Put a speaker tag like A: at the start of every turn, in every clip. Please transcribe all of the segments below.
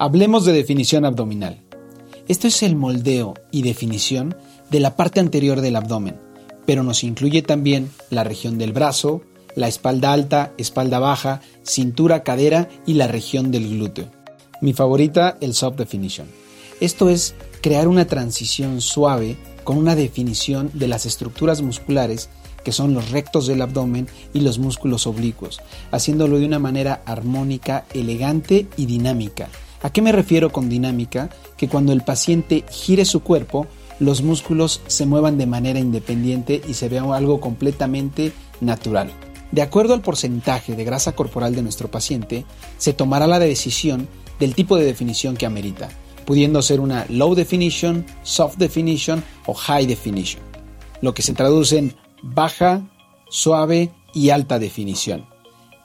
A: Hablemos de definición abdominal. Esto es el moldeo y definición de la parte anterior del abdomen, pero nos incluye también la región del brazo, la espalda alta, espalda baja, cintura, cadera y la región del glúteo. Mi favorita, el soft definition. Esto es crear una transición suave con una definición de las estructuras musculares que son los rectos del abdomen y los músculos oblicuos, haciéndolo de una manera armónica, elegante y dinámica. ¿A qué me refiero con dinámica? Que cuando el paciente gire su cuerpo, los músculos se muevan de manera independiente y se vea algo completamente natural. De acuerdo al porcentaje de grasa corporal de nuestro paciente, se tomará la decisión del tipo de definición que amerita, pudiendo ser una low definition, soft definition o high definition, lo que se traduce en baja, suave y alta definición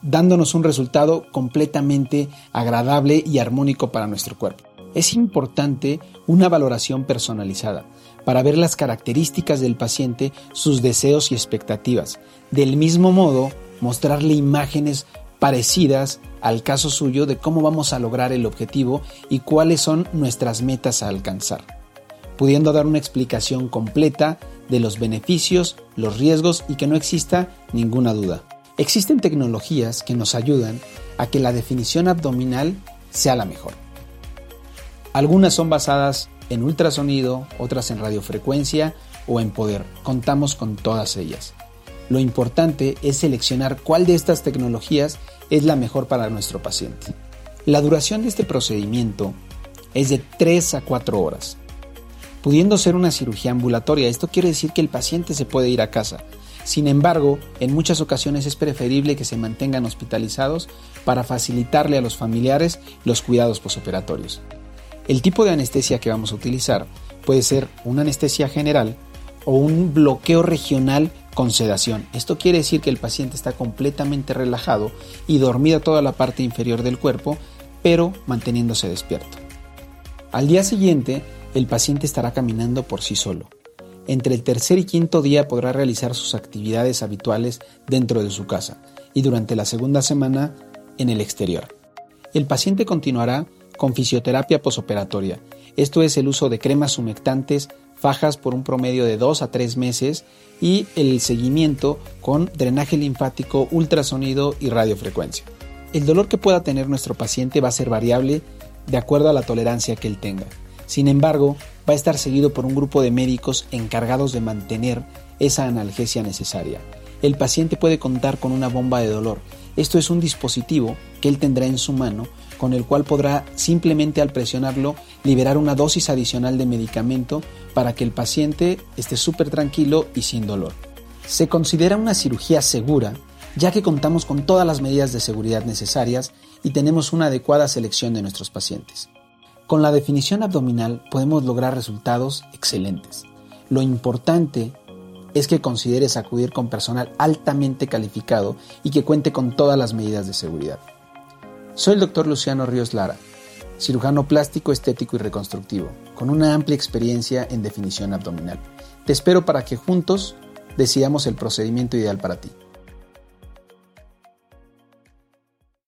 A: dándonos un resultado completamente agradable y armónico para nuestro cuerpo. Es importante una valoración personalizada para ver las características del paciente, sus deseos y expectativas. Del mismo modo, mostrarle imágenes parecidas al caso suyo de cómo vamos a lograr el objetivo y cuáles son nuestras metas a alcanzar, pudiendo dar una explicación completa de los beneficios, los riesgos y que no exista ninguna duda. Existen tecnologías que nos ayudan a que la definición abdominal sea la mejor. Algunas son basadas en ultrasonido, otras en radiofrecuencia o en poder. Contamos con todas ellas. Lo importante es seleccionar cuál de estas tecnologías es la mejor para nuestro paciente. La duración de este procedimiento es de 3 a 4 horas. Pudiendo ser una cirugía ambulatoria, esto quiere decir que el paciente se puede ir a casa, sin embargo, en muchas ocasiones es preferible que se mantengan hospitalizados para facilitarle a los familiares los cuidados posoperatorios. El tipo de anestesia que vamos a utilizar puede ser una anestesia general o un bloqueo regional con sedación. Esto quiere decir que el paciente está completamente relajado y dormida toda la parte inferior del cuerpo, pero manteniéndose despierto. Al día siguiente, el paciente estará caminando por sí solo entre el tercer y quinto día podrá realizar sus actividades habituales dentro de su casa y durante la segunda semana en el exterior. El paciente continuará con fisioterapia posoperatoria, esto es el uso de cremas humectantes, fajas por un promedio de 2 a 3 meses y el seguimiento con drenaje linfático, ultrasonido y radiofrecuencia. El dolor que pueda tener nuestro paciente va a ser variable de acuerdo a la tolerancia que él tenga. Sin embargo, va a estar seguido por un grupo de médicos encargados de mantener esa analgesia necesaria. El paciente puede contar con una bomba de dolor. Esto es un dispositivo que él tendrá en su mano con el cual podrá simplemente al presionarlo liberar una dosis adicional de medicamento para que el paciente esté súper tranquilo y sin dolor. Se considera una cirugía segura ya que contamos con todas las medidas de seguridad necesarias y tenemos una adecuada selección de nuestros pacientes. Con la definición abdominal podemos lograr resultados excelentes. Lo importante es que consideres acudir con personal altamente calificado y que cuente con todas las medidas de seguridad. Soy el doctor Luciano Ríos Lara, cirujano plástico, estético y reconstructivo, con una amplia experiencia en definición abdominal. Te espero para que juntos decidamos el procedimiento ideal para ti.